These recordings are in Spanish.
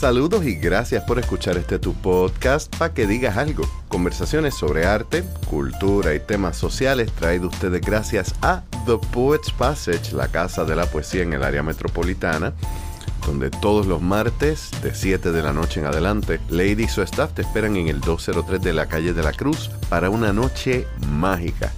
Saludos y gracias por escuchar este tu podcast para que digas algo. Conversaciones sobre arte, cultura y temas sociales traído ustedes gracias a The Poets Passage, la casa de la poesía en el área metropolitana donde todos los martes de 7 de la noche en adelante, Lady y su staff te esperan en el 203 de la calle de la Cruz para una noche mágica.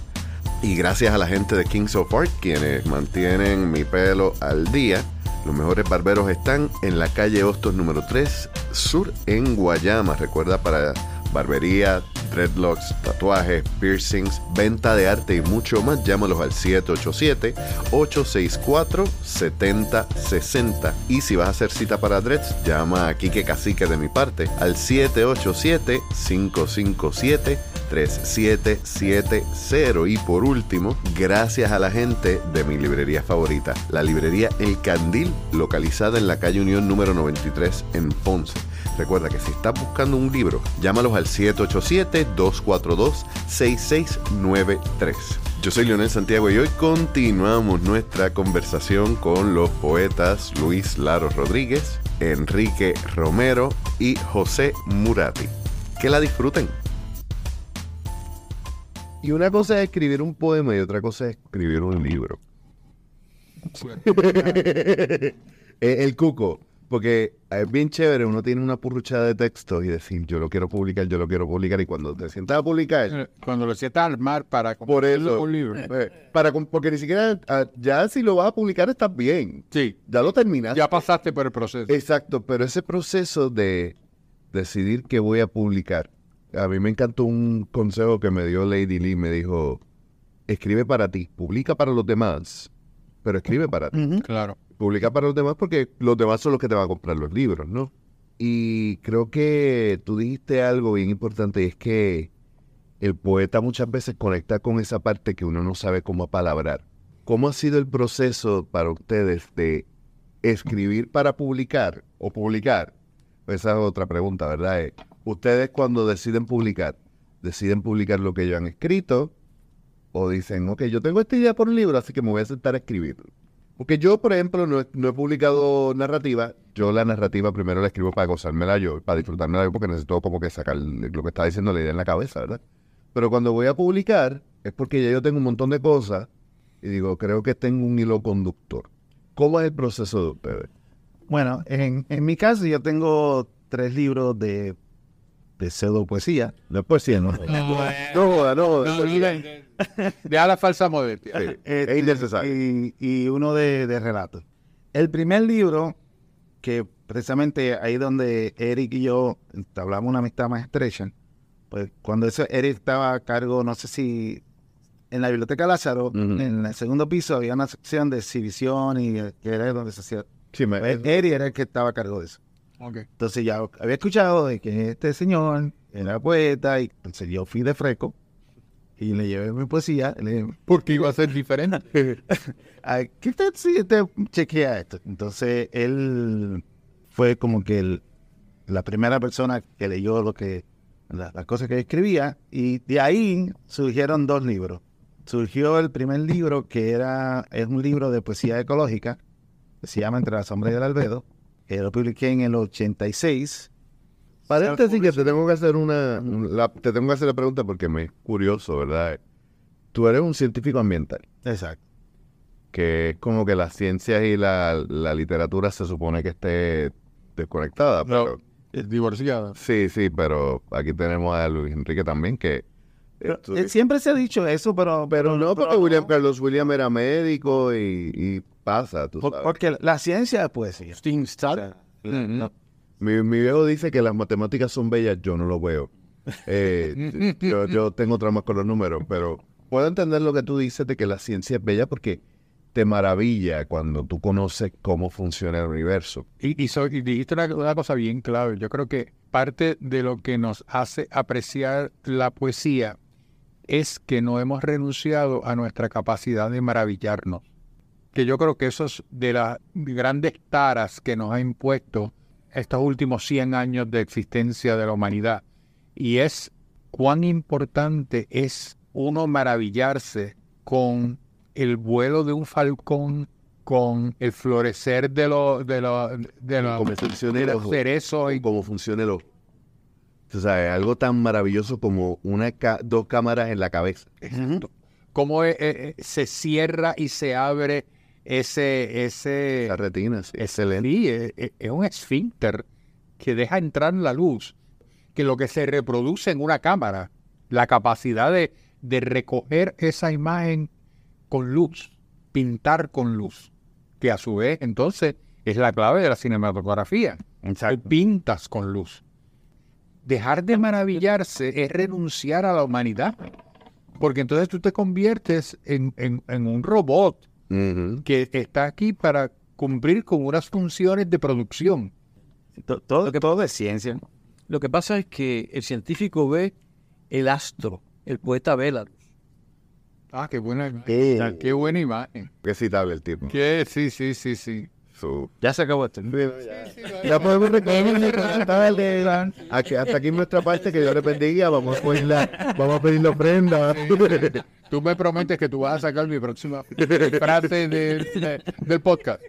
Y gracias a la gente de Kings of Art, quienes mantienen mi pelo al día, los mejores barberos están en la calle Hostos número 3, sur en Guayama. Recuerda para barbería, dreadlocks, tatuajes, piercings, venta de arte y mucho más, llámalos al 787-864-7060. Y si vas a hacer cita para dreads, llama a Kike Cacique de mi parte al 787-557-3770. Y por último, gracias a la gente de mi librería favorita, la librería El Candil, localizada en la calle Unión número 93 en Ponce. Recuerda que si estás buscando un libro, llámalos al 787-242-6693. Yo soy Leonel Santiago y hoy continuamos nuestra conversación con los poetas Luis Laro Rodríguez, Enrique Romero y José Murati. Que la disfruten. Y una cosa es escribir un poema y otra cosa es escribir un libro. Eh, el cuco. Porque es bien chévere, uno tiene una purruchada de texto y decir, yo lo quiero publicar, yo lo quiero publicar, y cuando te sientas a publicar... Eh, Cuando lo sientas al mar para Por eso, un libro. eh, para, porque ni siquiera, ah, ya si lo vas a publicar estás bien, Sí, ya lo terminaste. ya pasaste por el proceso. Exacto, pero ese proceso de decidir qué voy a publicar, a mí me encantó un consejo que me dio Lady Lee, me dijo, escribe para ti, publica para los demás, pero escribe para ti. Claro. Publica para los demás porque los demás son los que te van a comprar los libros, ¿no? Y creo que tú dijiste algo bien importante y es que el poeta muchas veces conecta con esa parte que uno no sabe cómo palabrar. ¿Cómo ha sido el proceso para ustedes de escribir para publicar o publicar? Esa es otra pregunta, ¿verdad? Eh, Ustedes cuando deciden publicar, deciden publicar lo que ellos han escrito o dicen, ok, yo tengo esta idea por un libro, así que me voy a sentar a escribirlo. Porque yo, por ejemplo, no he, publicado narrativa. Yo la narrativa primero la escribo para gozármela yo, para disfrutármela yo, porque necesito como que sacar lo que está diciendo la idea en la cabeza, ¿verdad? Pero cuando voy a publicar es porque ya yo tengo un montón de cosas y digo, creo que tengo un hilo conductor. ¿Cómo es el proceso de ustedes? Bueno, en, en mi caso yo tengo tres libros de, de pseudo poesía. No es poesía, no. No, joda, no. Deja la falsa modestia. Sí, es innecesario. Y, y uno de, de relatos. El primer libro, que precisamente ahí donde Eric y yo hablamos una amistad más estrecha, pues cuando eso, Eric estaba a cargo, no sé si en la biblioteca Lázaro, en el segundo piso había una sección de exhibición y eh, que era donde se hacía. Sí, me- Pues, Eric era el que estaba a cargo de eso. Entonces ya había escuchado de que este señor era poeta y entonces yo fui de fresco y le llevé mi poesía. Le Porque iba a ser diferente. "Ay, ¿qué tal si te chequea esto? Entonces él fue como que el- la primera persona que leyó lo que la- las cosas que escribía y de ahí surgieron dos libros. Surgió el primer libro que era es un libro de poesía ecológica que se llama Entre la sombra y el albedo que lo publiqué en el 86 Paréntesis que te tengo que hacer una, la- te tengo que hacer la pregunta porque me es curioso, ¿verdad? Tú eres un científico ambiental, Exacto. que es como que las ciencias y la, la literatura se supone que esté desconectada. No, pero- es divorciada. sí, sí, pero aquí tenemos a Luis Enrique también que... Eh, Siempre se ha dicho eso, pero... pero no, porque pero William Carlos William era médico y, y pasa, tú Por- sabes. porque la ciencia es poesía. Sting O sea, no- Mi, mi viejo dice que las matemáticas son bellas, yo no lo veo. Eh, yo, yo tengo traumas con los números, pero puedo entender lo que tú dices de que la ciencia es bella porque te maravilla cuando tú conoces cómo funciona el universo. Y, y so- y dijiste una, una cosa bien clave. Yo creo que parte de lo que nos hace apreciar la poesía es que no hemos renunciado a nuestra capacidad de maravillarnos. Que yo creo que eso es de las grandes taras que nos ha impuesto estos últimos 100 años de existencia de la humanidad. Y es cuán importante es uno maravillarse con el vuelo de un falcón con el florecer de los de los de el los cerezos y cómo funciona el ojo. Tú sabes, algo tan maravilloso como una ca- dos cámaras en la cabeza. cómo eh, eh, se cierra y se abre ese ese La retina, sí. excelente sí, es, es- un esfínter que deja entrar la luz que lo que se reproduce en una cámara la capacidad de, de recoger esa imagen con luz pintar con luz que a su vez entonces es la clave de la cinematografía Tú pintas con luz. Dejar de maravillarse es renunciar a la humanidad. Porque entonces tú te conviertes en, en- en un robot Que está aquí para cumplir con unas funciones de producción. To- Todo, Lo que- todo es ciencia. Lo que pasa es que el científico ve el astro, el poeta ve la luz. Ah, qué buena imagen. Eh. Qué buena imagen. Qué citable el tipo. Qué, sí, sí, sí, sí. So, Ya se acabó esto. ya podemos recoger aquí, hasta aquí nuestra parte que Dios le bendiga. Vamos a pedir la, vamos a pedir la ofrenda. Tú me prometes que tú vas a sacar mi próxima frase de- de- del podcast.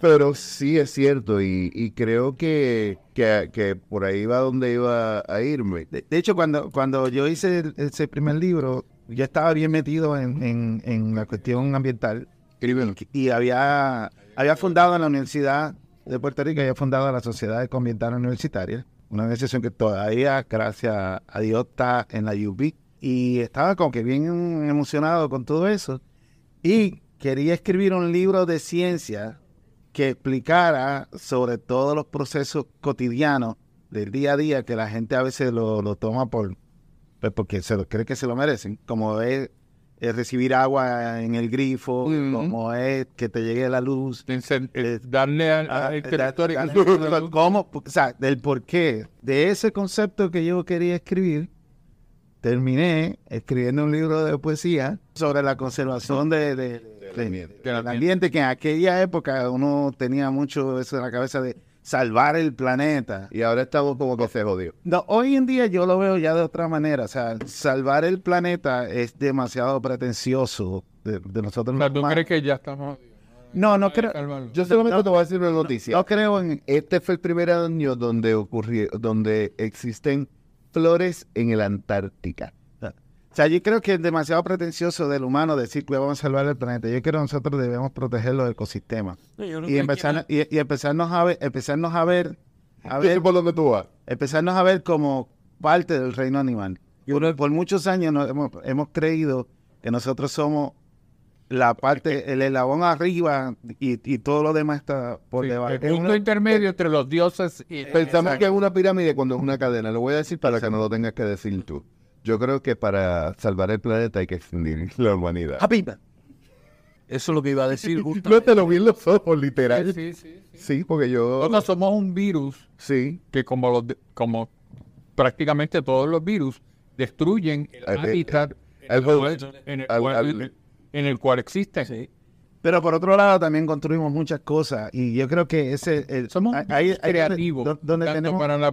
Pero sí es cierto y, y creo que, que, que por ahí va donde iba a irme. De, de hecho, cuando, cuando yo hice el- ese primer libro, yo estaba bien metido en, en- en la cuestión ambiental y había, había fundado en la Universidad de Puerto Rico, había fundado la Sociedad Ecoambiental Universitaria, una organización que todavía, gracias a Dios, está en la UB. Y estaba como que bien emocionado con todo eso. Y quería escribir un libro de ciencia que explicara sobre todos los procesos cotidianos del día a día que la gente a veces lo, lo toma por pues porque se lo cree que se lo merecen, como es, es recibir agua en el grifo, como es que te llegue la luz. Incen- eh, darle al, Ah, al eh, territorio. da- da- ¿Cómo? O sea, del porqué de ese concepto que yo quería escribir, terminé escribiendo un libro de poesía sobre la conservación de, de- de- del ambiente, que en aquella época uno tenía mucho eso en la cabeza de salvar el planeta. Y ahora estamos como que se jodió. No, hoy en día yo lo veo ya de otra manera. O sea, salvar el planeta es demasiado pretencioso de, de nosotros. O sea, ¿Tú crees que ya estamos? No, no creo. Yo solamente No. te voy a decir una noticia. No creo en. Este fue el primer año donde ocurrió, donde existen flores en el Antártica. O sea, yo creo que es demasiado pretencioso del humano decir que vamos a salvar el planeta. Yo creo que nosotros debemos proteger los ecosistemas. No, yo Y, empezar, y, y empezarnos a ver, empezarnos a ver, a Yo ver, por dónde tú vas. empezarnos a ver como parte del reino animal. Por, por muchos años nos hemos, hemos creído que nosotros somos la parte, el eslabón arriba y, y todo lo demás está por Sí, debajo. el Es punto una- intermedio entre los dioses y... Pensamos que es una pirámide cuando es una cadena. Lo voy a decir para que no lo tengas que decir tú. Yo creo que para salvar el planeta hay que extinguir la humanidad. Happy. Eso es lo que iba a decir justo. No te lo vi en los ojos, literal. Sí, sí, sí. Sí, porque yo... Nosotros somos un virus Sí. que como, los de- como prácticamente todos los virus destruyen el Eh, eh, hábitat en el cual existen. Sí. Pero por otro lado también construimos muchas cosas y yo creo que ese... el- Somos ahí- ahí- ahí donde- creativos, do- donde tanto tenemos para, la,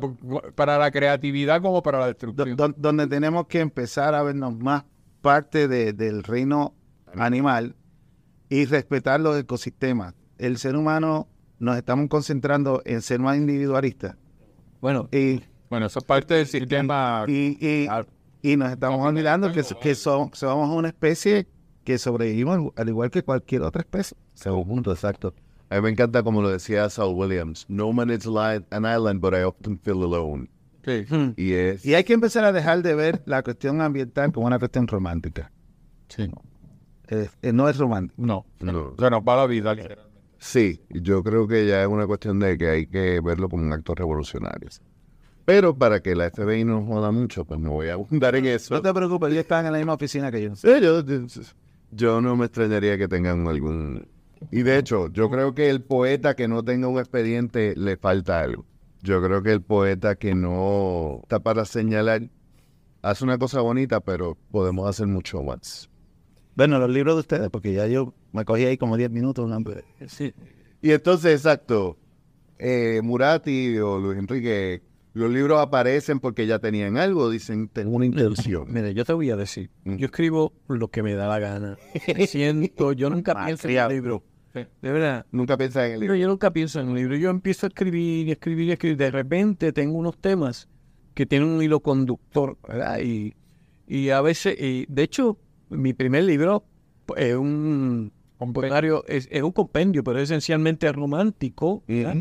para la creatividad como para la destrucción. do- donde tenemos que empezar a vernos más parte de- del reino animal y respetar los ecosistemas. El ser humano nos estamos concentrando en ser más individualistas Bueno, y, bueno, eso es parte del sistema. y, y- y nos estamos olvidando que, que son- somos una especie que sobrevivimos al igual que cualquier otra especie. Segundo, exacto. A mí me encanta como lo decía Saul Williams. No man is li- an island, but I often feel alone. Sí. hmm, Y es... Y hay que empezar a dejar de ver la cuestión ambiental como una cuestión romántica. Sí. Eh, eh, no es romántico. No. No. Se nos va la vida. literalmente. Sí, yo creo que ya es una cuestión de que hay que verlo como un acto revolucionario. Pero para que la FBI no joda mucho, pues me voy a abundar en eso. No te preocupes, ellos están en la misma oficina que yo. Sí, yo, yo- yo no me extrañaría que tengan algún... Y de hecho, yo creo que el poeta que no tenga un expediente le falta algo. Yo creo que el poeta que no está para señalar hace una cosa bonita, pero podemos hacer mucho más. Bueno, los libros de ustedes, porque ya yo me cogí ahí como 10 minutos. ¿no? sí. Y entonces, exacto, eh, Murati o Luis Enrique, Los libros aparecen porque ya tenían algo, dicen, tengo una intención. Mire, yo te voy a decir, Mm. yo escribo lo que me da la gana. Siento, yo nunca pienso en un libro. De verdad. Nunca piensas en el libro. yo nunca pienso en un libro. Yo empiezo a escribir y escribir y escribir. De repente tengo unos temas que tienen un hilo conductor, ¿verdad? Y, y a veces, y de hecho, mi primer libro es un compendio, es, es un compendio, pero es esencialmente romántico. ¿verdad?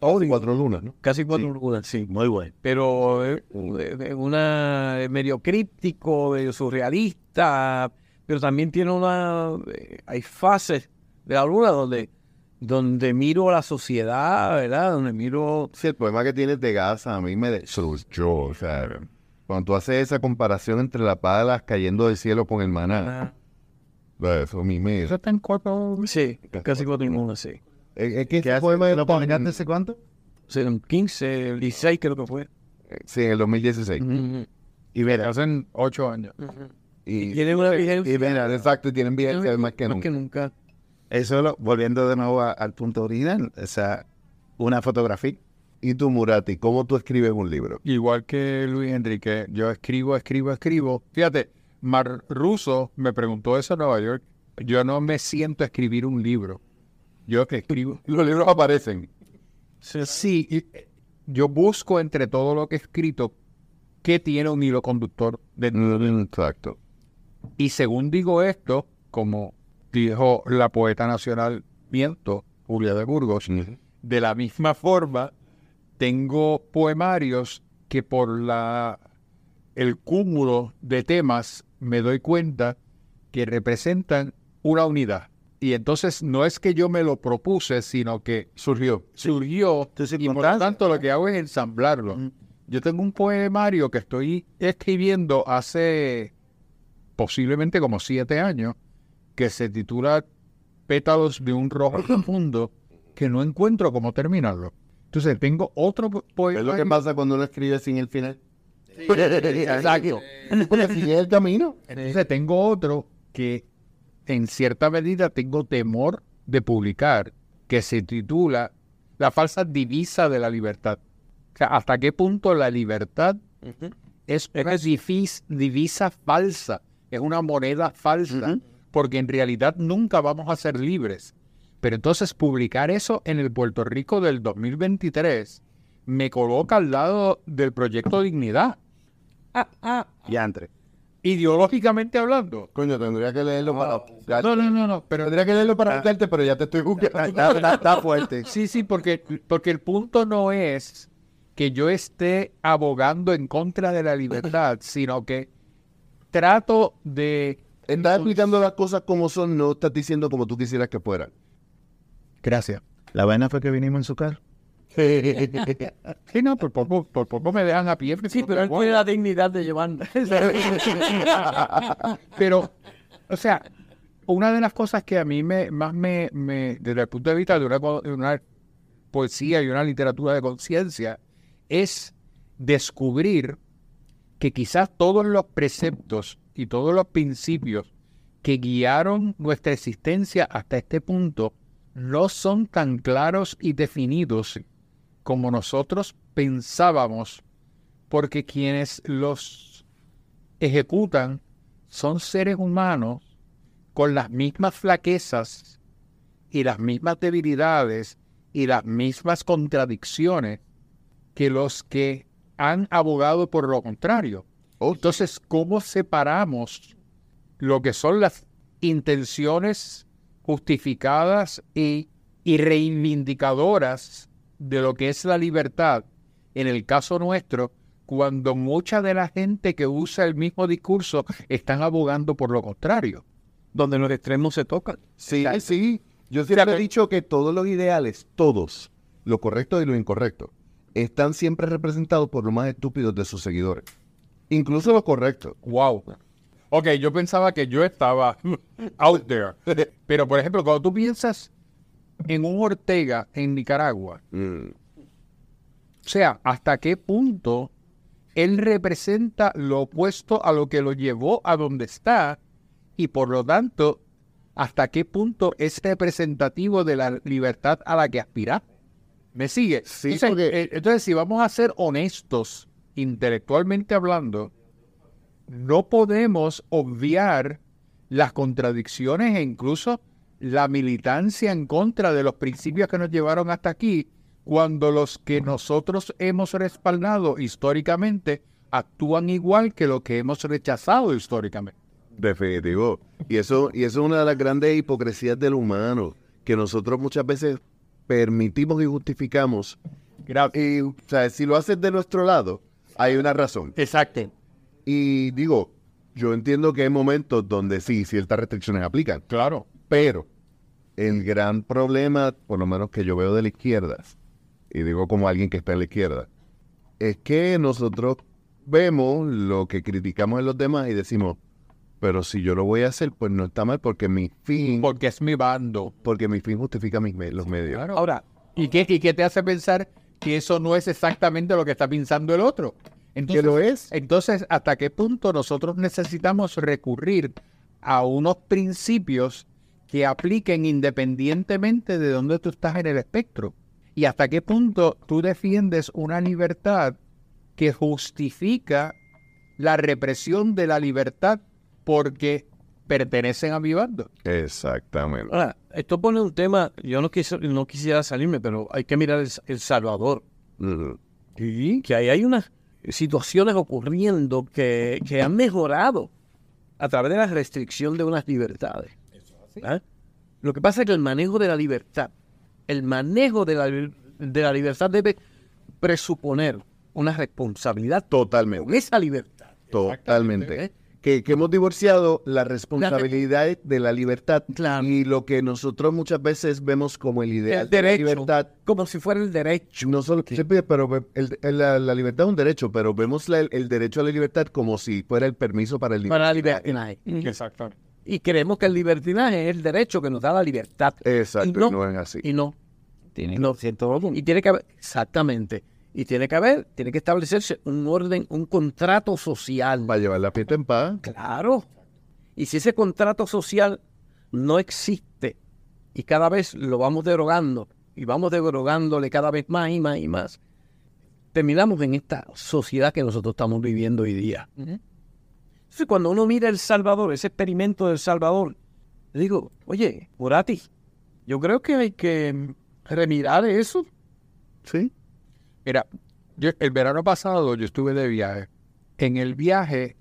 Oh, cuatro lunas, ¿no? Casi cuatro lunas, sí. Muy bueno. Pero es es una es medio críptico, medio surrealista, pero también tiene una eh, hay fases de la luna donde donde miro la sociedad, ¿verdad? Donde miro Sí, el poema que tienes de Gaza a mí me destruyó. O sea, cuando tú haces esa comparación entre las palas cayendo del cielo con el maná, eso a mí me... Eso está en cuatro. sí, casi cuatro lunas, sí. Es, que ¿Qué ese poema ¿Lo publicaste hace cuánto? En 15, 16 creo que fue. Sí, en el 2016. Ujú, Y verás. Hacen ocho años. ujú. Y, Tiene una vigencia y mira, exacto, y tienen vigencia más que más nunca. que nunca. Eso, lo- volviendo de nuevo a- al punto original, o sea, una fotografía. Y tú, Murati, ¿cómo tú escribes un libro? Igual que Luis Enrique, yo escribo, escribo, escribo. Fíjate, Mar Russo me preguntó eso en Nueva York. Yo no me siento a escribir un libro. Yo escribo. Los libros aparecen. Sí, y, eh, yo busco entre todo lo que he escrito qué tiene un hilo conductor de Exacto. Y según digo esto, como dijo la poeta nacional Viento, Julia de Burgos, de la misma forma, tengo poemarios que por la el cúmulo de temas me doy cuenta que representan una unidad. Y entonces no es que yo me lo propuse, sino que surgió. Surgió y por lo tanto lo que hago es ensamblarlo. Mm. Yo tengo un poemario que estoy escribiendo hace posiblemente como siete años, que se titula Pétalos de un rojo profundo, que no encuentro cómo terminarlo. Entonces tengo otro po- Es lo que pasa cuando uno escribe sin el final. Exacto. Porque sigue el camino. Entonces tengo otro que en cierta medida tengo temor de publicar, que se titula La falsa divisa de la libertad. O sea, ¿hasta qué punto la libertad es una divisa falsa? Es una moneda falsa, porque en realidad nunca vamos a ser libres. Pero entonces publicar eso en el Puerto Rico del 2023 me coloca al lado del proyecto Dignidad, Y entre. Ideológicamente hablando. Coño, tendría que leerlo para juzgarte. No, no, no, no, pero Tendría que leerlo para juzgarte, pero ya te estoy juzgando. Está, está- está fuerte. sí, sí, porque, porque el punto no es que yo esté abogando en contra de la libertad, sino que trato de... Estás explicando las cosas como son, no estás diciendo como tú quisieras que fueran. Gracias. La vaina fue que vinimos en su carro. Sí, no, por poco, por poco me dejan a pie. Sí, pero él tiene la dignidad de llevarnos. Pero, o sea, una de las cosas que a mí me, más me, me- desde el punto de vista de una, de una poesía y una literatura de conciencia, es descubrir que quizás todos los preceptos y todos los principios que guiaron nuestra existencia hasta este punto no son tan claros y definidos como nosotros pensábamos, porque quienes los ejecutan son seres humanos con las mismas flaquezas y las mismas debilidades y las mismas contradicciones que los que han abogado por lo contrario. Entonces, ¿cómo separamos lo que son las intenciones justificadas y, y reivindicadoras de lo que es la libertad, en el caso nuestro, cuando mucha de la gente que usa el mismo discurso están abogando por lo contrario? Donde los extremos se tocan. Sí, sí. Yo siempre he dicho que todos los ideales, todos, lo correcto y lo incorrecto, están siempre representados por los más estúpidos de sus seguidores. Incluso lo correcto. Wow. Ok, yo pensaba que yo estaba out there. Pero, por ejemplo, cuando tú piensas en un Ortega en Nicaragua, Mm. o sea, ¿hasta qué punto él representa lo opuesto a lo que lo llevó a donde está? Y por lo tanto, ¿hasta qué punto es representativo de la libertad a la que aspira? ¿Me sigue? Sí, entonces, porque- eh, entonces, si vamos a ser honestos, intelectualmente hablando, no podemos obviar las contradicciones e incluso la militancia en contra de los principios que nos llevaron hasta aquí, cuando los que nosotros hemos respaldado históricamente actúan igual que lo que hemos rechazado históricamente. Definitivo. Y eso, y eso es una de las grandes hipocresías del humano, que nosotros muchas veces permitimos y justificamos. Y, o sea, si lo haces de nuestro lado, hay una razón. Exacto. Y digo, yo entiendo que hay momentos donde sí, ciertas restricciones aplican. Claro. Pero el gran problema, por lo menos que yo veo de la izquierda, y digo como alguien que está en la izquierda, es que nosotros vemos lo que criticamos en los demás y decimos, pero si yo lo voy a hacer, pues no está mal porque mi fin, Porque es mi bando. porque mi fin justifica mis me- los medios. Claro. Ahora, ¿Y qué, ¿Y qué te hace pensar que eso no es exactamente lo que está pensando el otro? ¿Qué Entonces, lo es? entonces, ¿hasta qué punto nosotros necesitamos recurrir a unos principios que apliquen independientemente de dónde tú estás en el espectro? ¿Y hasta qué punto tú defiendes una libertad que justifica la represión de la libertad porque pertenecen a mi bando? Exactamente. ahora, esto pone un tema, yo no, quise- no quisiera salirme, pero hay que mirar El, El Salvador. Y que ahí hay unas situaciones ocurriendo que, que han mejorado a través de la restricción de unas libertades. ¿Ah? Lo que pasa es que el manejo de la libertad, el manejo de la, de la libertad debe presuponer una responsabilidad Totalmente. con esa libertad. Totalmente. Que, que hemos divorciado la responsabilidad de la libertad Claro. y lo que nosotros muchas veces vemos como el ideal El de la libertad. como si fuera el derecho. No solo, sí, pero el- el- la, la libertad es un derecho, pero vemos la- el derecho a la libertad como si fuera el permiso para el Para la libertinaje. Exactamente. Y creemos que el libertinaje es el derecho que nos da la libertad. Exacto, Y no, no, es así. Y no. Tiene No. cierto Y tiene que haber, exactamente. Y tiene que haber, tiene que establecerse un orden, un contrato social. Para llevar la fiesta en paz. Claro. Y si ese contrato social no existe y cada vez lo vamos derogando y vamos derogándole cada vez más y más y más, terminamos en esta sociedad que nosotros estamos viviendo hoy día. Entonces, cuando uno mira El Salvador, ese experimento del Salvador, le digo, oye, Murati, yo creo que hay que remirar eso. Sí. Mira, yo, el verano pasado yo estuve de viaje. En el viaje,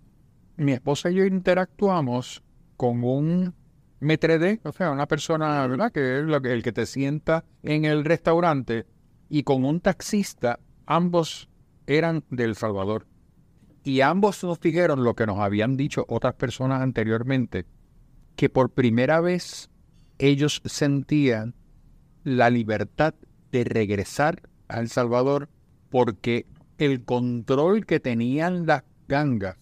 mi esposa y yo interactuamos con un metredé, o sea, una persona, ¿verdad? Que es el que te sienta en el restaurante, y con un taxista, ambos eran de El Salvador. Y ambos nos dijeron lo que nos habían dicho otras personas anteriormente, que por primera vez ellos sentían la libertad de regresar a El Salvador porque el control que tenían las gangas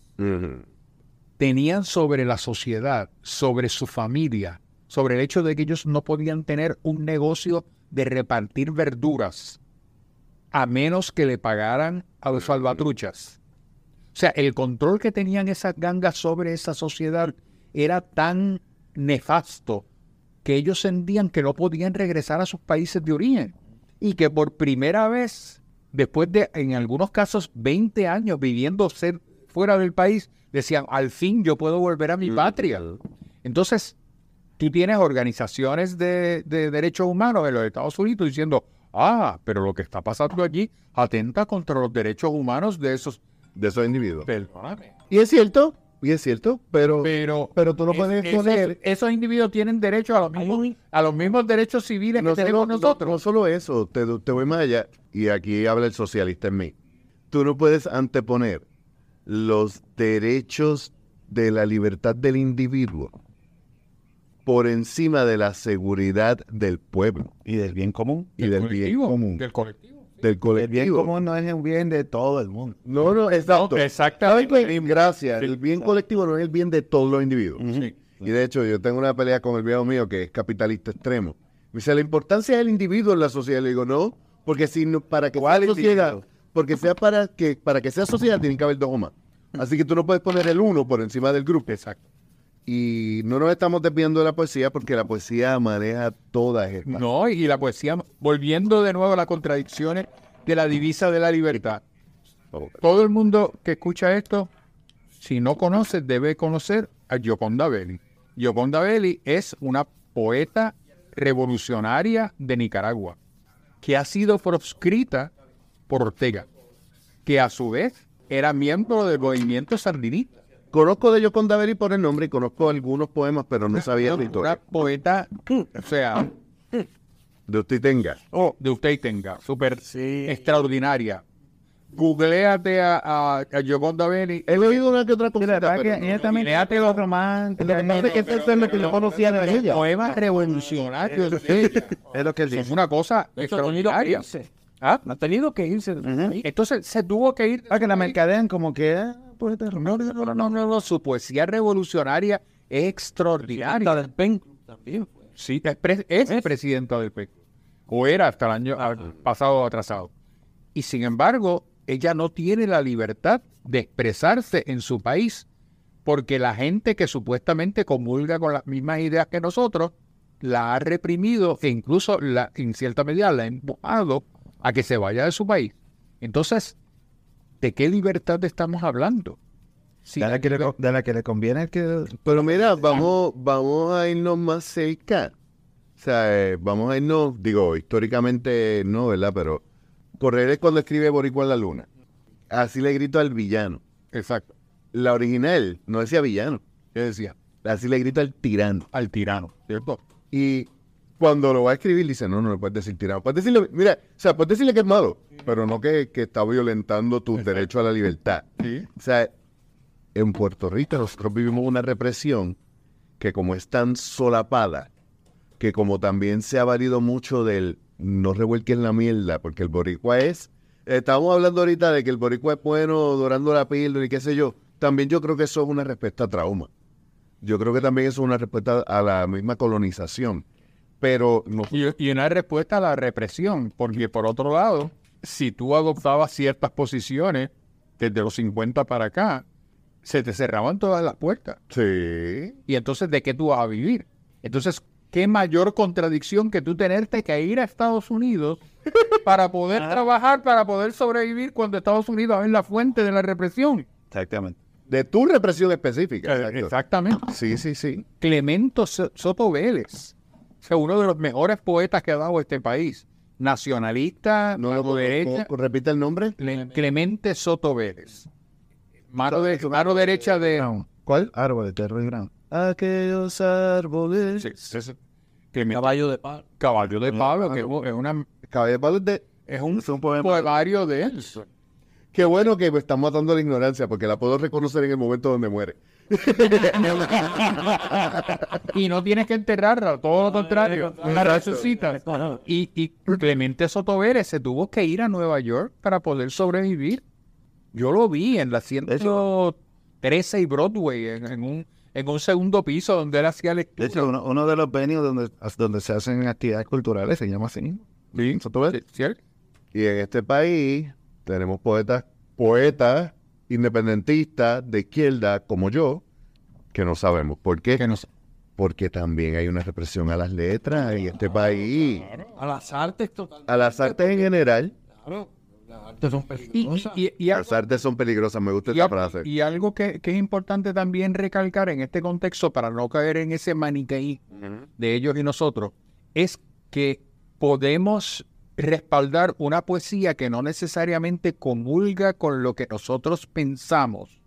tenían sobre la sociedad, sobre su familia, sobre el hecho de que ellos no podían tener un negocio de repartir verduras a menos que le pagaran a los salvatruchas. O sea, el control que tenían esas gangas sobre esa sociedad era tan nefasto que ellos sentían que no podían regresar a sus países de origen y que por primera vez, después de, en algunos casos, 20 años viviendo ser fuera del país, decían, al fin yo puedo volver a mi patria. Entonces, tú tienes organizaciones de, de derechos humanos en los Estados Unidos diciendo, ah, pero lo que está pasando allí atenta contra los derechos humanos de esos... De esos individuos. Perdóname. Y es cierto, y es cierto, pero, Pero, pero tú no es- puedes esos- poner... Esos individuos tienen derecho a los mismos, a los mismos derechos civiles No que tenemos solo, no- nosotros. no solo eso, te, te voy más allá, y aquí habla el socialista en mí. Tú no puedes anteponer los derechos de la libertad del individuo por encima de la seguridad del pueblo Y del bien común. y del bien colectivo, común. Del colectivo. Del El bien colectivo. común no es un bien de todo el mundo. No, no, exacto. No, exactamente. Gracias. El bien colectivo no es el bien de todos los individuos. Sí. Y de hecho, yo tengo una pelea con el viejo mío que es capitalista extremo. Me dice, la importancia del individuo en la sociedad. Le digo, no, porque si no, para que sea ¿Cuál sociedad, individuo? porque sea para que, para que sea sociedad, tienen que haber dos o más. Así que tú no puedes poner el uno por encima del grupo. Exacto. Y no nos estamos desviando de la poesía porque la poesía maneja todas estas. No, y la poesía, volviendo de nuevo a las contradicciones de la divisa de la libertad. Todo el mundo que escucha esto, si no conoce, debe conocer a Gioconda Belli. Gioconda Belli es una poeta revolucionaria de Nicaragua, que ha sido proscrita por Ortega, que a su vez era miembro del movimiento sandinista. Conozco de Yoconda Belli por el nombre y conozco algunos poemas, pero no sabía la Una historia. poeta, o sea, De usted tenga. oh, de usted tenga, súper Sí. extraordinaria. Googleate a, a, a Gioconda Belli. He leído una que otra cosita, pero que ella también los románticos. Lo que pasa es que eso es lo que yo conocía de ella. Poemas revolucionarios. Es lo que él dice. una cosa De hecho, ha tenido que extraordinaria. irse. ¿Ah? Ha tenido que irse. Entonces se tuvo que ir. Ah, que la mercadean como que... ah, poeta No, no, no, no, Su poesía revolucionaria es extraordinaria. del PEN también. Sí, es, pre- es presidenta del PEC. O era hasta el año ah, pasado o atrasado. Y sin embargo, ella no tiene la libertad de expresarse en su país porque la gente que supuestamente comulga con las mismas ideas que nosotros la ha reprimido e incluso la, en cierta medida la ha empujado a que se vaya de su país. Entonces, ¿de qué libertad estamos hablando? Si De la, que le, de la que le conviene que... Pero mira, vamos, vamos a irnos más cerca. O sea, eh, vamos a irnos, digo, históricamente no, ¿verdad? Pero Correr es cuando escribe Boricua en la luna. Así le grito al villano. Exacto. La original no decía villano. ¿Qué decía? Así le grito al tirano. Al tirano, ¿cierto? Y cuando lo va a escribir, dice, no, no le puedes decir tirano. Puedes decirle, mira, o sea, puedes decirle que es malo, pero no que, que está violentando tus derechos a la libertad. Sí. O sea, en Puerto Rico nosotros vivimos una represión que como es tan solapada, que como también se ha valido mucho del no revuelquen la mierda, porque el boricua es, estábamos hablando ahorita de que el boricua es bueno, dorando la píldora y qué sé yo, también yo creo que eso es una respuesta a trauma. Yo creo que también eso es una respuesta a la misma colonización. Pero no, Y, y una respuesta a la represión, porque por otro lado, si tú adoptabas ciertas posiciones desde los 50 para acá, se te cerraban todas las puertas. sí, Y entonces, ¿de qué tú vas a vivir? Entonces, ¿qué mayor contradicción que tú tenerte que ir a Estados Unidos para poder trabajar, para poder sobrevivir cuando Estados Unidos es la fuente de la represión? Exactamente. de tu represión específica. exacto. Exactamente. Sí, sí, sí. Clemento So- Soto Vélez, o sea, uno de los mejores poetas que ha dado este país, nacionalista, No, no, derecha, no, repite el nombre. Cle- Clemente Soto Vélez, mano, de- mano derecha de... ¿Cuál? Árboles de Roy Brown. Aquellos árboles. Sí, es- Clemente- Caballo de palo. Caballo de Pablo, que es un- es, una, Caballero de Palo es de- es un Es un poema. poemario de él. Qué bueno que me están matando la ignorancia, porque la puedo reconocer en el momento donde muere. Y no tienes que enterrarla, todo lo contrario, la resucita. Y, y Clemente Soto Vélez se tuvo que ir a Nueva York para poder sobrevivir. Yo lo vi en la 113 y Broadway, en, en un, en un segundo piso donde él hacía De lectura. hecho, uno, uno de los venues donde, donde se hacen actividades culturales se llama así. Sí. ¿cierto? Y en este país tenemos poetas, poetas independentistas de izquierda como yo, que no sabemos por qué. Que no sé. Porque también hay una represión a las letras en este país, A las artes total. a las artes en general. Claro. Las artes son peligrosas. y- y- y algo- Las artes son peligrosas, me gusta y esa a- frase. y algo que, que es importante también recalcar en este contexto para no caer en ese maniqueísmo de ellos y nosotros, es que podemos respaldar una poesía que no necesariamente comulga con lo que nosotros pensamos,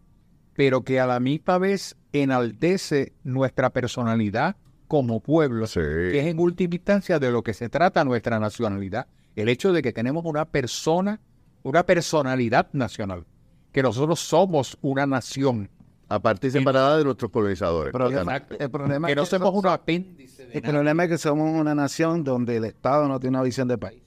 pero que a la misma vez enaltece nuestra personalidad como pueblo, Sí. que es en última instancia de lo que se trata nuestra nacionalidad. El hecho de que tenemos una persona, una personalidad nacional, que nosotros somos una nación, Aparte y separada de nuestros colonizadores. Pero el, Exacto. el problema que es no somos un apéndice el nada. problema es que somos una nación donde el Estado no tiene una visión de país.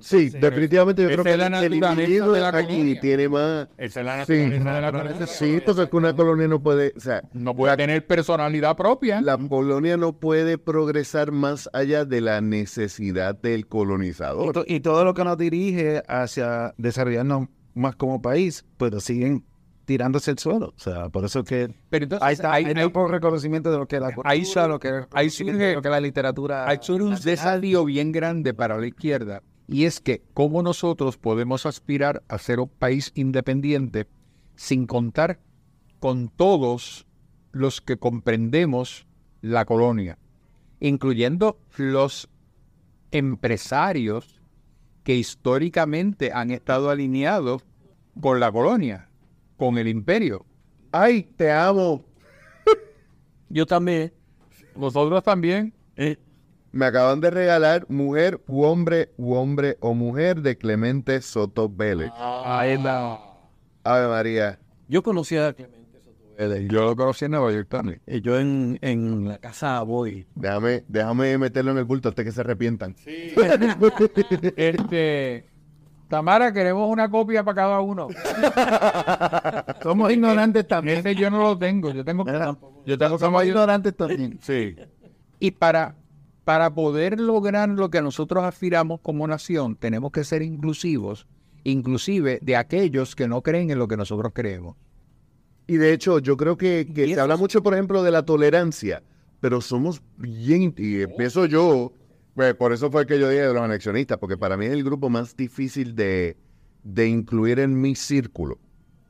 Sí, definitivamente yo creo que la el individuo de la aquí colonia. tiene más... Esa es la Sí, de la colonia. sí, porque es que una colonia no puede... O sea, No puede tener personalidad propia. la colonia no puede progresar más allá de la necesidad del Y, colonizador. to- y todo lo que nos dirige hacia desarrollarnos más como país, pues lo siguen tirándose el suelo. O sea, por eso que Pero entonces, ahí está, ahí- hay, ahí- un poco reconocimiento de lo que es la cultura, ahí sa- lo que- ahí surge- lo que es la literatura. Hay surge un desafío bien grande para la izquierda y es que cómo nosotros podemos aspirar a ser un país independiente sin contar con todos los que comprendemos la colonia, incluyendo los empresarios que históricamente han estado alineados con la colonia, con el imperio. ¡Ay, te amo! Yo también. Nosotros también. eh, Me acaban de regalar Mujer u Hombre u Hombre o Mujer de Clemente Soto Vélez. Ahí está. Ave María. yo conocía a Clemente Soto Vélez. Yo lo conocí en Nueva York también. Eh, Yo en, en la casa voy. Déjame, déjame meterlo en el bulto hasta que se arrepientan. Este, Tamara, queremos una copia para cada uno. Somos ignorantes también. Ese yo no lo tengo. Yo tengo, yo tengo Somos ignorantes también. Sí. Y para, para poder lograr lo que nosotros aspiramos como nación, tenemos que ser inclusivos, inclusive de aquellos que no creen en lo que nosotros creemos. Y de hecho, yo creo que, se habla mucho, por ejemplo, de la tolerancia, pero somos bien, y empiezo yo, pues por eso fue que yo dije de los anexionistas, porque para mí es el grupo más difícil de, de incluir en mi círculo.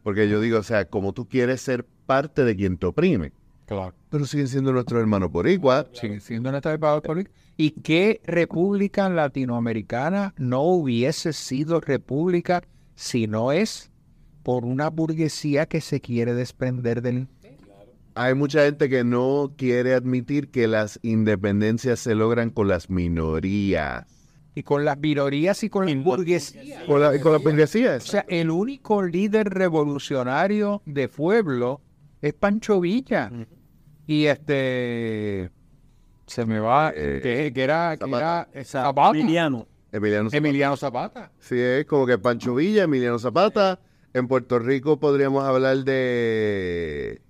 Porque yo digo, o sea, como tú quieres ser parte de quien te oprime, Claro. pero siguen siendo nuestros hermanos por igual. Sigue siendo nuestra república. ¿Y qué república latinoamericana no hubiese sido república si no es por una burguesía que se quiere desprender del Hay mucha gente que no quiere admitir que las independencias se logran con las minorías. y con las minorías y con la burguesía. Con, la- con las burguesías. O sea, el único líder revolucionario de pueblo es Pancho Villa. Y este se me va, que, que era, que Zapata. era Zapata. Emiliano. Emiliano Zapata. Emiliano Zapata. Sí, es como que Pancho Villa, Emiliano Zapata. En Puerto Rico podríamos hablar de...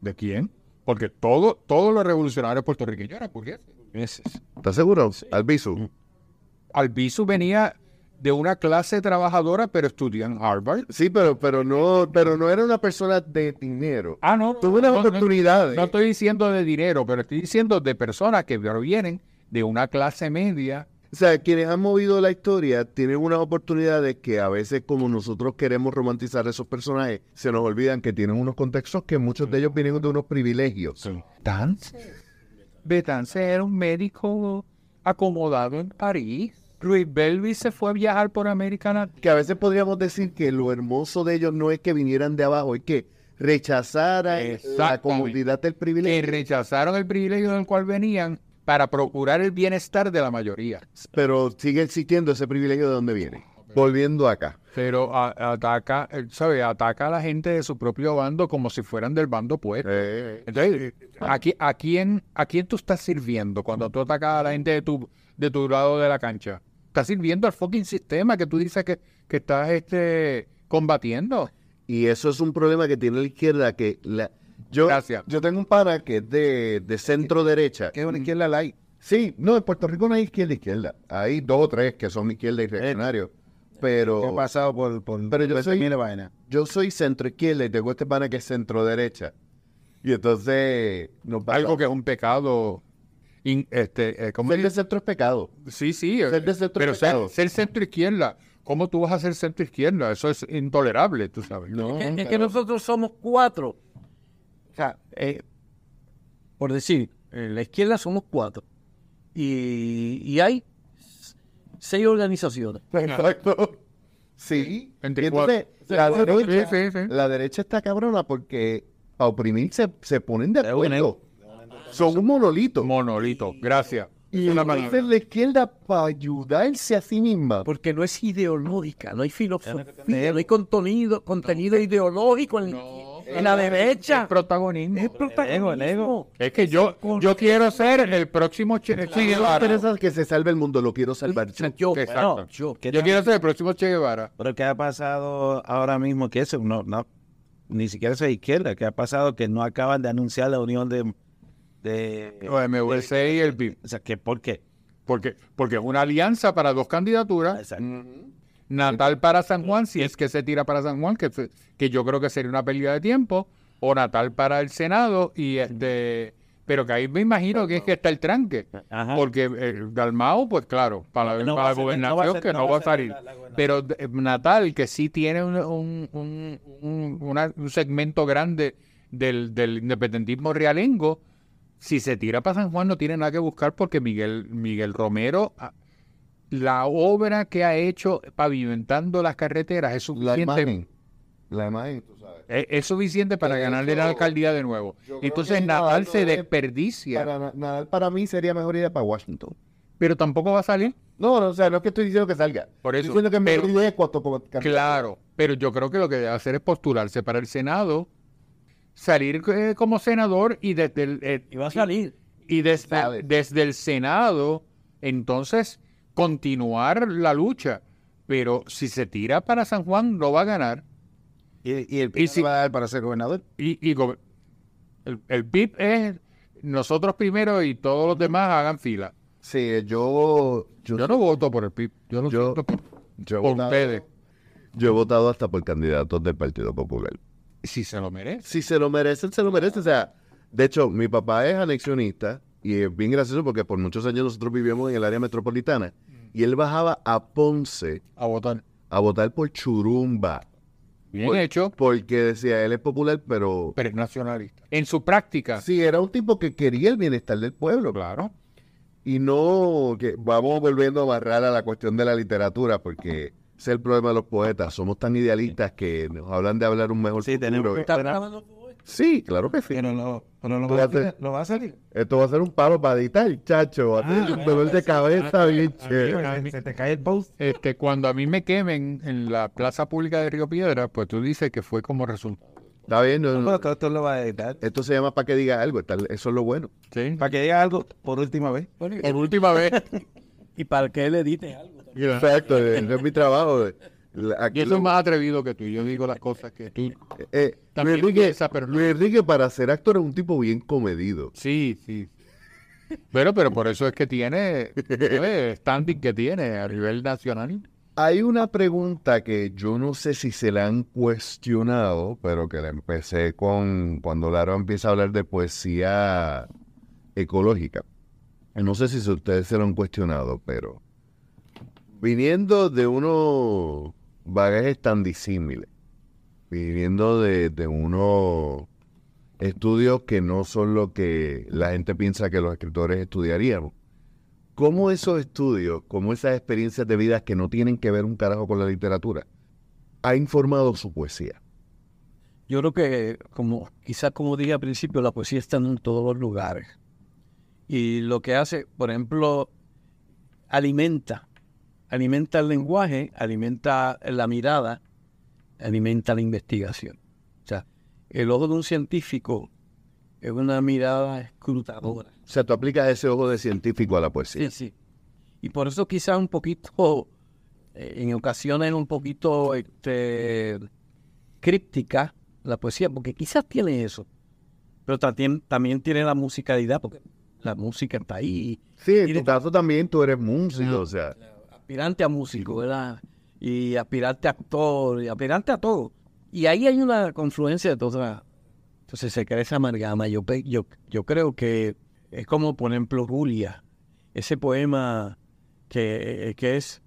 ¿De quién? Porque todo, todos los revolucionarios puertorriqueños eran burgueses. ¿Estás seguro? Albizu. Albizu venía de una clase trabajadora, pero estudió en Harvard. Sí, pero, pero, no, pero no era una persona de dinero. Ah, no. Tuvo unas no, no, oportunidades. No estoy diciendo de dinero, pero estoy diciendo de personas que provienen de una clase media. O sea, quienes han movido la historia tienen unas oportunidades que a veces como nosotros queremos romantizar a esos personajes, se nos olvidan que tienen unos contextos que muchos de ellos vienen de unos privilegios. Betance. Betance era un médico acomodado en París. Luis Belvis se fue a viajar por América Latina. Que a veces podríamos decir que lo hermoso de ellos no es que vinieran de abajo, es que rechazaran la comodidad del que privilegio. rechazaron el privilegio del cual venían para procurar el bienestar de la mayoría. Pero sigue existiendo ese privilegio de donde viene. Volviendo acá. Pero a- ataca, eh, ¿sabe? Ataca a la gente de su propio bando como si fueran del bando opuesto. Eh, Entonces, ¿a, qui- a quién, ¿a quién tú estás sirviendo cuando tú atacas a la gente de tu, de tu lado de la cancha? Estás sirviendo al fucking sistema que tú dices que, que estás este, combatiendo. Y eso es un problema que tiene la izquierda que la, yo, Gracias. yo tengo un pana que es de, de centro derecha. Que es una izquierda light. Sí, no, en Puerto Rico no hay izquierda izquierda. Hay dos o tres que son izquierda y reaccionarios. Que Pero ha pasado por, por, Pero yo por soy- mil vainas. yo soy centro izquierda y tengo este pana que es centro derecha. Y entonces nos pasa- Algo que es un pecado. In- este, eh, ¿cómo ser se de centro es pecado. Sí, sí. ser de centro pero es ser, pecado. ser centro izquierda. ¿Cómo tú vas a ser centro izquierda? Eso es intolerable, tú sabes. No, Es, es que nosotros somos cuatro. O sea, eh, por decir, en la izquierda somos cuatro. Y, y hay seis organizaciones. Exacto. Sí. Entre Y entonces, la cuatro. derecha, Sí, sí, sí. la derecha está cabrona porque a oprimir se, se ponen de Es un acuerdo. Son un monolito. Monolito. Gracias. Y entonces palabra. la izquierda para ayudarse a sí misma. Porque no es ideológica, no hay filosofía, no hay contenido, contenido ideológico en, en la derecha. El protagonismo. Es protagonismo. Es que yo, yo quiero ser el próximo Che, Guevara. interesa que se salve el mundo, lo quiero salvar yo. Yo, bueno, yo. Yo quiero ser el próximo Che Guevara. Pero ¿qué ha pasado ahora mismo? Que eso no, no, ni siquiera es de izquierda. ¿Qué ha pasado? Que no acaban de anunciar la unión de... de Los MVC y el PIB. o sea, que ¿por qué? Porque, porque es una alianza para dos candidaturas. Exacto. Natal para San Juan, si es que se tira para San Juan, que, que yo creo que sería una pérdida de tiempo, o Natal para el Senado, y este, pero que ahí me imagino que es que está el tranque, Ajá. porque el Dalmao, pues claro, para, la- No para la gobernación no ser- que no no va a salir. la- la gobernación. Pero eh, Natal, que sí tiene un, un, un- un- una- un segmento grande del, del independentismo realengo, si se tira para San Juan no tiene nada que buscar porque Miguel, Miguel Romero, ah, la obra que ha hecho pavimentando las carreteras es La suficiente, imagen. La imagen, tú sabes. es, es suficiente para Pero ganarle la alcaldía de nuevo. Entonces Nadal se desperdicia, Para, Nadal para mí sería mejor idea para Washington. pero tampoco va a salir. No, no, o sea, no es que estoy diciendo que salga. Por eso, Estoy diciendo que pero-. Claro, pero yo creo que lo que debe hacer es postularse para el Senado, salir eh, como senador y desde el, eh, Y va a salir. y desde, desde el Senado, entonces continuar la lucha. Pero si se tira para San Juan, no va a ganar. Y, y el Y PIB si- va a dar para ser gobernador. Y, y go- el, el PIB es nosotros primero y todos los demás hagan fila. Sí, yo... Yo, Yo no voto por el PIB, yo Yo- siento por, yo he por votado- ustedes. yo he votado hasta por candidatos del Partido Popular. Si se lo merece. Si se lo merecen, se lo merecen. O sea, de hecho, mi papá es anexionista y es bien gracioso porque por muchos años nosotros vivíamos en el área metropolitana y él bajaba a Ponce A votar. a votar por Churumba Bien Por- hecho, porque decía él es popular, pero pero es nacionalista. En su práctica, sí, era un tipo que quería el bienestar del pueblo. claro. Y no que vamos volviendo a amarrar a la cuestión de la literatura porque es el problema de los poetas. Somos tan idealistas que nos hablan de hablar un mejor Sí, futuro. tenemos que- ¿Está Pero- grabando todo esto? Sí, claro que sí. Pero no, pero no, va, a salir, no va a salir. Esto va a ser un palo para editar, chacho. Va a ser un dolor de cabeza bien chévere. Se te cae el post. Este, cuando a mí me quemen en la plaza pública de Río Piedra, pues tú dices que fue como resultado. Está bien, no, no, Pero esto lo va a editar. esto se llama para que diga algo. está- eso es lo bueno. ¿Sí? Para que diga algo por última vez. Por última vez. Y para que él edite algo. Exacto, ese es mi trabajo. La- Y Aquí eso es más atrevido que tú. Yo digo las cosas que tú. eh, También Luis Enrique, pero no. Luis Enrique, para ser actor es un tipo bien comedido. Sí, sí. Pero, pero por eso es que tiene el standing que tiene a nivel nacional. Hay una pregunta que yo no sé si se la han cuestionado, pero que la empecé con cuando Laro empieza a hablar de poesía ecológica. No sé si ustedes se lo han cuestionado, pero viniendo de unos bagajes tan disímiles, viniendo de, de unos estudios que no son lo que la gente piensa que los escritores estudiaríamos. ¿Cómo esos estudios, como esas experiencias de vida que no tienen que ver un carajo con la literatura, ha informado su poesía? Yo creo que, como quizás como dije al principio, la poesía está en todos los lugares. Y lo que hace, por ejemplo, alimenta, alimenta el lenguaje, alimenta la mirada, alimenta la investigación. O sea, el ojo de un científico es una mirada escrutadora. O sea, tú aplicas ese ojo de científico a la poesía. Sí, sí. Y por eso quizás un poquito, eh, en ocasiones un poquito este, críptica la poesía, porque quizás tiene eso, pero también, también tiene la musicalidad, porque la música está ahí. Sí, en tu caso también tú eres músico, o sea, Aspirante a músico, ¿verdad? Y aspirante a actor, y aspirante a todo. Y ahí hay una confluencia de todas. Entonces se crea esa amalgama. Yo, yo, yo creo que es como, por ejemplo, Julia, ese poema que, que es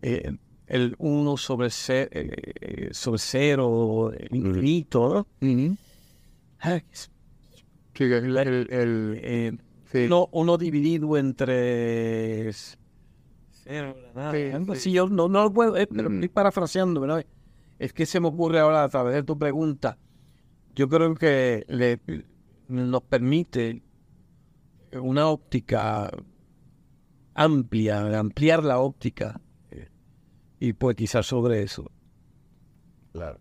eh, el uno sobre, ce- eh, sobre cero, el infinito, ¿no? Ah, es- Sí, el, el- el- eh, sí. uno, uno dividido entre s- cero, la nada, Sí, sí. Yo no, no lo puedo, eh, pero Mm. estoy parafraseando, ¿verdad? Es que se me ocurre ahora a través de tu pregunta. Yo creo que le, nos permite una óptica amplia, ampliar la óptica eh, y poetizar sobre eso. claro.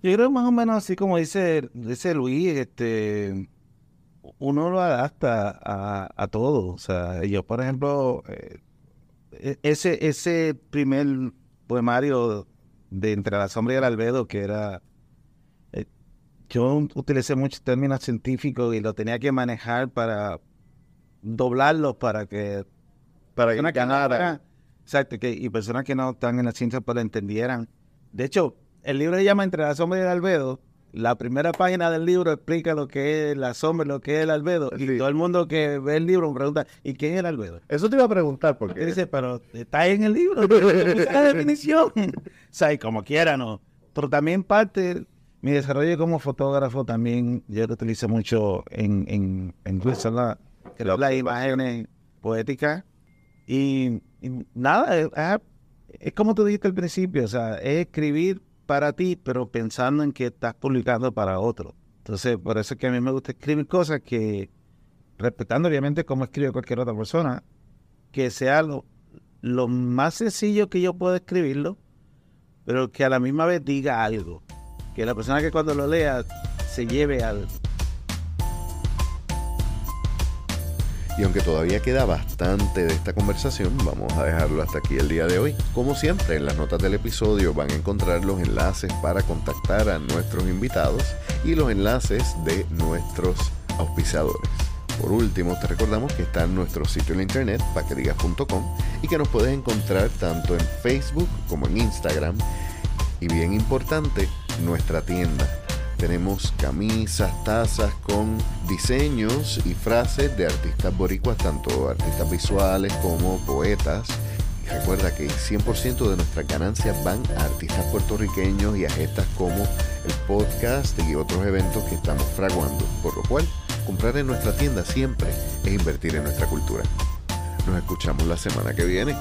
Yo creo más o menos así como dice, dice Luis, este, uno lo adapta a, a todo. O sea, yo, por ejemplo, eh, ese, ese primer poemario de Entre la sombra y el albedo, que era, eh, yo utilicé muchos términos científicos y lo tenía que manejar para doblarlos para que Para que ganara. Exacto, que, y personas que no están en la ciencia pues lo entendieran. De hecho, el libro se llama Entre la sombra y el albedo. La primera página del libro explica lo que es la sombra, lo que es el albedo. Y todo el mundo que ve el libro me pregunta, ¿y qué es el albedo? Eso te iba a preguntar, porque dice, pero está ahí en el libro, la definición. o sea, y como quiera, ¿no? Pero también parte, mi desarrollo como fotógrafo también, yo lo utilizo mucho en, en, en Wilson, la, las imágenes poéticas. Y, y nada, es, es- es como tú dijiste al principio, o sea, es escribir para ti, pero pensando en que estás publicando para otro. Entonces, por eso es que a mí me gusta escribir cosas que, respetando obviamente cómo escribe cualquier otra persona, que sea lo, más sencillo que yo pueda escribirlo, pero que a la misma vez diga algo. Que la persona que cuando lo lea se lleve al... Y aunque todavía queda bastante de esta conversación, vamos a dejarlo hasta aquí el día de hoy. Como siempre, en las notas del episodio van a encontrar los enlaces para contactar a nuestros invitados y los enlaces de nuestros auspiciadores. Por último, te recordamos que está en nuestro sitio en internet, paquedigas.com, y que nos puedes encontrar tanto en Facebook como en Instagram. Y bien importante, nuestra tienda. Tenemos camisas, tazas con diseños y frases de artistas boricuas, tanto artistas visuales como poetas. Y recuerda que 100% de nuestras ganancias van a artistas puertorriqueños y a gestas como el podcast y otros eventos que estamos fraguando. Por lo cual, comprar en nuestra tienda siempre es invertir en nuestra cultura. Nos escuchamos la semana que viene.